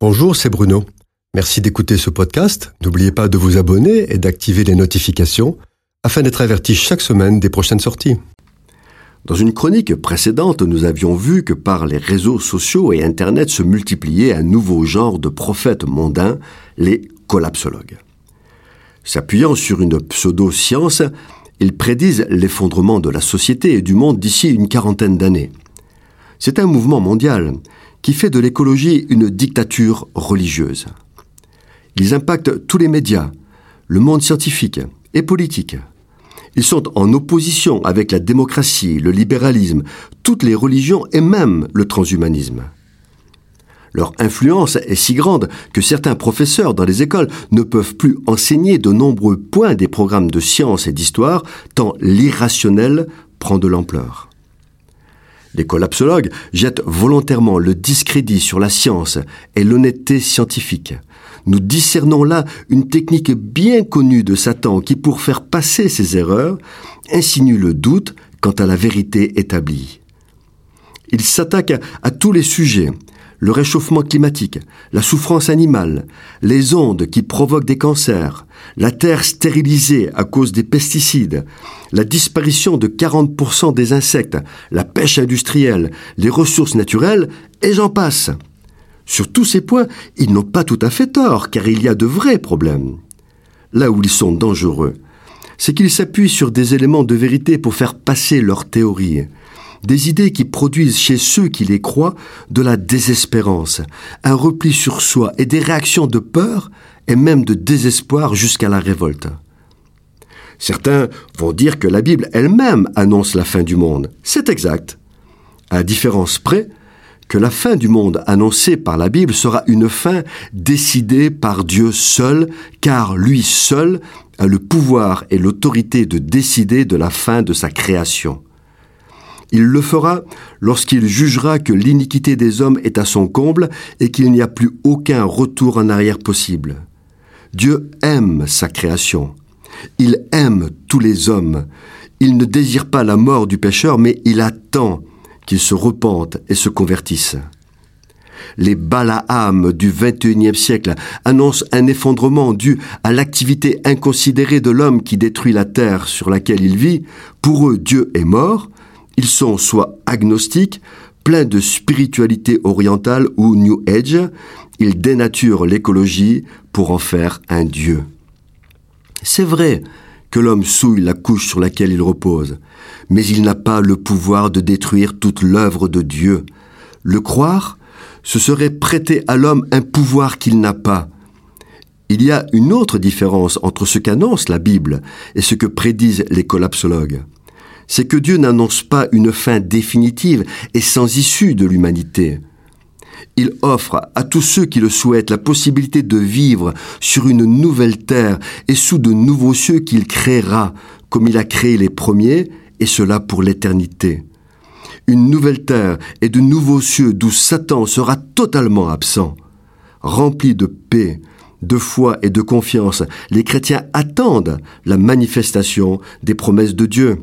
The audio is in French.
Bonjour, c'est Bruno. Merci d'écouter ce podcast. N'oubliez pas de vous abonner et d'activer les notifications afin d'être averti chaque semaine des prochaines sorties. Dans une chronique précédente, nous avions vu que par les réseaux sociaux et Internet se multipliait un nouveau genre de prophètes mondains, les collapsologues. S'appuyant sur une pseudo-science, ils prédisent l'effondrement de la société et du monde d'ici une quarantaine d'années. C'est un mouvement mondial qui fait de l'écologie une dictature religieuse. Ils impactent tous les médias, le monde scientifique et politique. Ils sont en opposition avec la démocratie, le libéralisme, toutes les religions et même le transhumanisme. Leur influence est si grande que certains professeurs dans les écoles ne peuvent plus enseigner de nombreux points des programmes de sciences et d'histoire tant l'irrationnel prend de l'ampleur. Les collapsologues jettent volontairement le discrédit sur la science et l'honnêteté scientifique. Nous discernons là une technique bien connue de Satan qui, pour faire passer ses erreurs, insinue le doute quant à la vérité établie. Il s'attaque à tous les sujets, le réchauffement climatique, la souffrance animale, les ondes qui provoquent des cancers, la terre stérilisée à cause des pesticides, la disparition de 40% des insectes, la pêche industrielle, les ressources naturelles, et j'en passe. Sur tous ces points, ils n'ont pas tout à fait tort, car il y a de vrais problèmes. Là où ils sont dangereux, c'est qu'ils s'appuient sur des éléments de vérité pour faire passer leurs théories des idées qui produisent chez ceux qui les croient de la désespérance, un repli sur soi et des réactions de peur et même de désespoir jusqu'à la révolte. Certains vont dire que la Bible elle-même annonce la fin du monde. C'est exact. À différence près que la fin du monde annoncée par la Bible sera une fin décidée par Dieu seul, car lui seul a le pouvoir et l'autorité de décider de la fin de sa création. Il le fera lorsqu'il jugera que l'iniquité des hommes est à son comble et qu'il n'y a plus aucun retour en arrière possible. Dieu aime sa création. Il aime tous les hommes. Il ne désire pas la mort du pécheur, mais il attend qu'il se repente et se convertisse. Les Balaam du XXIe siècle annoncent un effondrement dû à l'activité inconsidérée de l'homme qui détruit la terre sur laquelle il vit. Pour eux, Dieu est mort, ils sont soit agnostiques, pleins de spiritualité orientale ou New Age, ils dénaturent l'écologie pour en faire un dieu. C'est vrai que l'homme souille la couche sur laquelle il repose, mais il n'a pas le pouvoir de détruire toute l'œuvre de Dieu. Le croire, ce serait prêter à l'homme un pouvoir qu'il n'a pas. Il y a une autre différence entre ce qu'annonce la Bible et ce que prédisent les collapsologues c'est que Dieu n'annonce pas une fin définitive et sans issue de l'humanité. Il offre à tous ceux qui le souhaitent la possibilité de vivre sur une nouvelle terre et sous de nouveaux cieux qu'il créera, comme il a créé les premiers, et cela pour l'éternité. Une nouvelle terre et de nouveaux cieux d'où Satan sera totalement absent. Remplis de paix, de foi et de confiance, les chrétiens attendent la manifestation des promesses de Dieu.